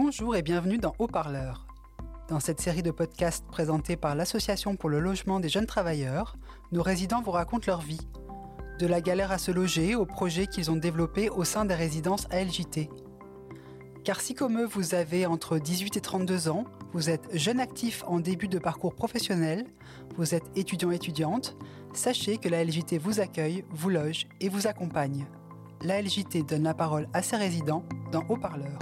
Bonjour et bienvenue dans Haut-Parleur. Dans cette série de podcasts présentés par l'Association pour le logement des jeunes travailleurs, nos résidents vous racontent leur vie. De la galère à se loger aux projets qu'ils ont développés au sein des résidences ALJT. Car si comme eux vous avez entre 18 et 32 ans, vous êtes jeune actif en début de parcours professionnel, vous êtes étudiant-étudiante, sachez que la LJT vous accueille, vous loge et vous accompagne. La LJT donne la parole à ses résidents dans Haut-Parleur.